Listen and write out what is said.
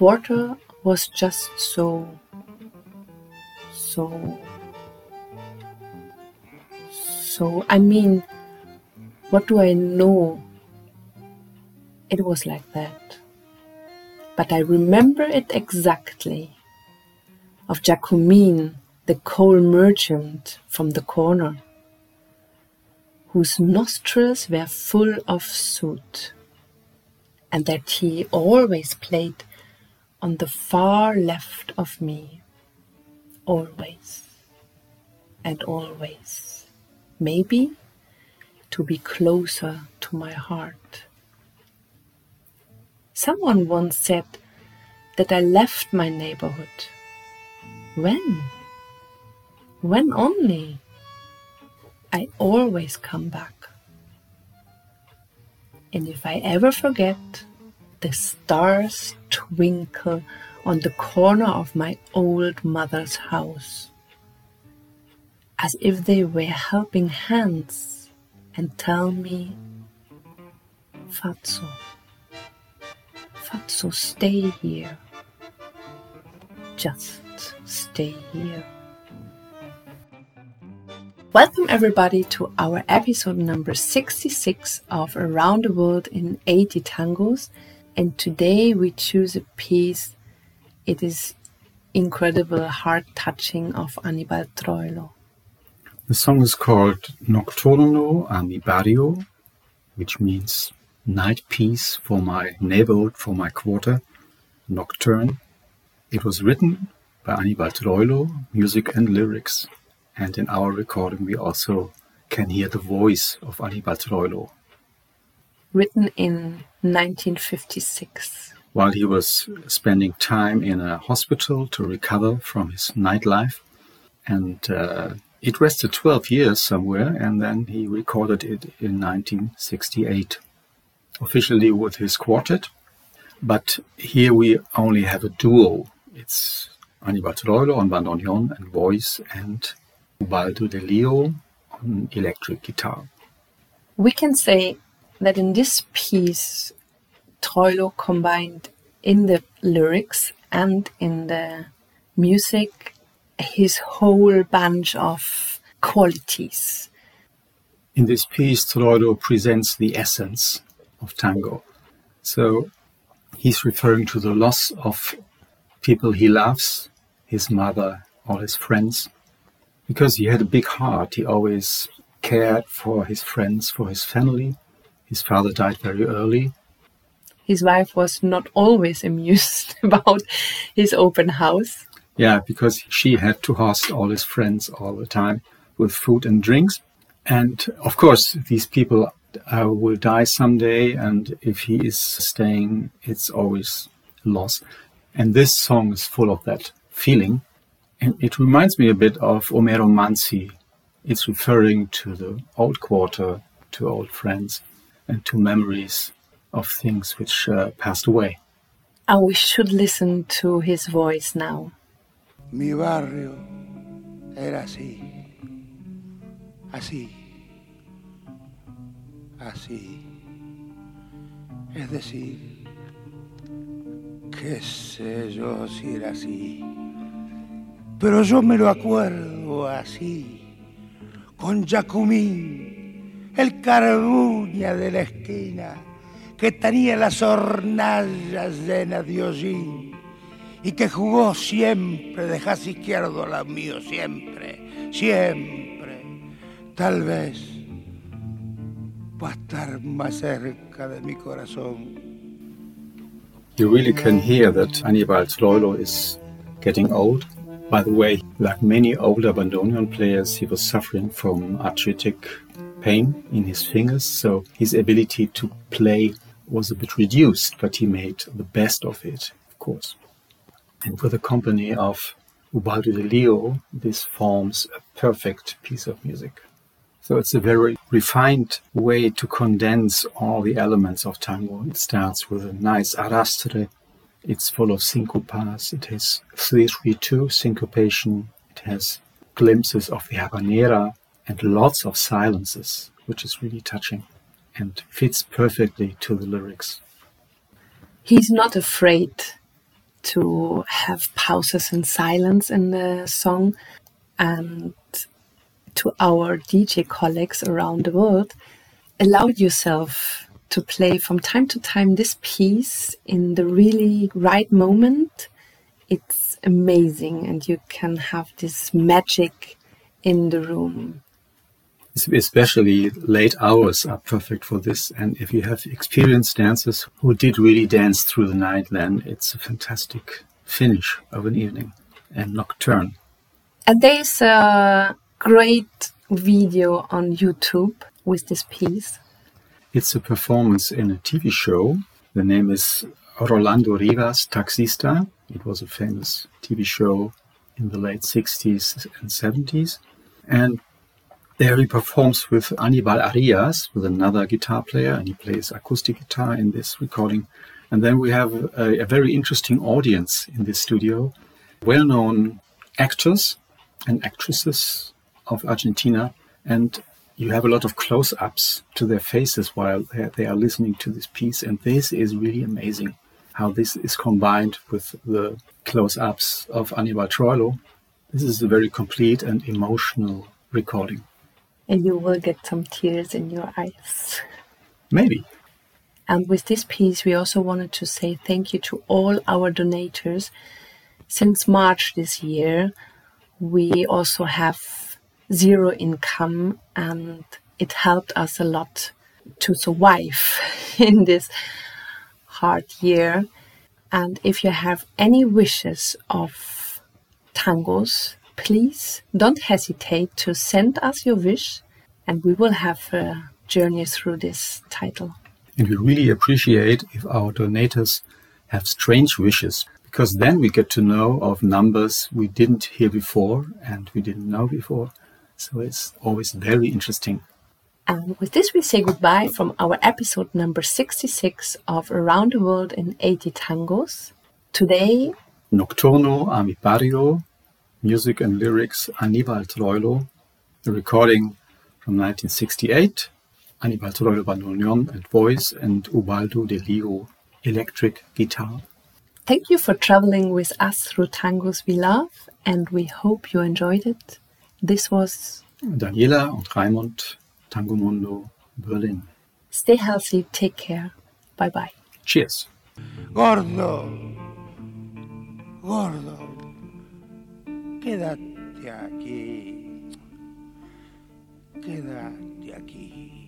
quarter was just so, so, so. I mean, what do I know? It was like that. But I remember it exactly of Jacomine, the coal merchant from the corner, whose nostrils were full of soot, and that he always played on the far left of me, always and always, maybe to be closer to my heart. Someone once said that I left my neighborhood. When? When only? I always come back. And if I ever forget, the stars twinkle on the corner of my old mother's house, as if they were helping hands and tell me, Fatso, Fatso, stay here. Just stay here. Welcome, everybody, to our episode number 66 of Around the World in 80 Tangos. And today we choose a piece. It is incredible, heart touching of Anibal Troilo. The song is called Nocturno a which means night piece for my neighborhood, for my quarter, nocturne. It was written by Anibal Troilo, music and lyrics and in our recording, we also can hear the voice of Anibal Troilo. Written in 1956. While he was spending time in a hospital to recover from his nightlife. And uh, it rested 12 years somewhere, and then he recorded it in 1968, officially with his quartet. But here we only have a duo. It's Anibal Troilo on bandoneon and voice, and Ubaldo de Lio on electric guitar. We can say that in this piece, Troilo combined in the lyrics and in the music his whole bunch of qualities. In this piece, Troilo presents the essence of tango. So he's referring to the loss of people he loves, his mother, all his friends, because he had a big heart. He always cared for his friends, for his family. His father died very early. His wife was not always amused about his open house. Yeah, because she had to host all his friends all the time with food and drinks. And of course, these people uh, will die someday, and if he is staying, it's always loss. And this song is full of that feeling. And it reminds me a bit of Homero Manzi. It's referring to the old quarter, to old friends, and to memories of things which uh, passed away. And we should listen to his voice now. Mi barrio era así, así, así. Es decir, qué sé yo si era así pero yo me lo acuerdo así, con Jacumín, el carbuña de la esquina, que tenía las hornallas llenas de hollín y que jugó siempre de jazz izquierdo la mío, siempre, siempre. Tal vez va a estar más cerca de mi corazón. You really can hear that Anibal Troilo is getting old. By the way, like many older bandoneon players, he was suffering from arthritic pain in his fingers, so his ability to play was a bit reduced, but he made the best of it, of course. And with the company of Ubaldo de Lio, this forms a perfect piece of music. So it's a very refined way to condense all the elements of tango. It starts with a nice arrastre, it's full of syncopas. It has 3-3-2 syncopation. It has glimpses of the habanera and lots of silences, which is really touching and fits perfectly to the lyrics. He's not afraid to have pauses and silence in the song. And to our DJ colleagues around the world, allow yourself to play from time to time this piece in the really right moment. It's amazing, and you can have this magic in the room. Especially late hours are perfect for this. And if you have experienced dancers who did really dance through the night, then it's a fantastic finish of an evening and nocturne. And there's a great video on YouTube with this piece. It's a performance in a TV show. The name is Rolando Rivas Taxista. It was a famous TV show in the late 60s and 70s. And there he performs with Anibal Arias, with another guitar player, and he plays acoustic guitar in this recording. And then we have a, a very interesting audience in this studio, well known actors and actresses of Argentina. And you have a lot of close ups to their faces while they are listening to this piece. And this is really amazing how this is combined with the close ups of Anibal Troilo. This is a very complete and emotional recording. And you will get some tears in your eyes. Maybe. And with this piece, we also wanted to say thank you to all our donators. Since March this year, we also have zero income, and it helped us a lot to survive in this hard year. And if you have any wishes of tangos, please don't hesitate to send us your wish and we will have a journey through this title. And we really appreciate if our donators have strange wishes because then we get to know of numbers we didn't hear before and we didn't know before. So it's always very interesting. And with this, we say goodbye from our episode number 66 of Around the World in 80 Tangos. Today, Nocturno a mi barrio, music and lyrics Anibal Troilo, a recording from 1968, Anibal Troilo bandoneon and voice, and Ubaldo de Lio electric guitar. Thank you for traveling with us through tangos we love, and we hope you enjoyed it. This was Daniela and Raimund, Tango Mundo, Berlin. Stay healthy, take care. Bye bye. Cheers. Gordo, gordo, quédate aquí, quédate aquí.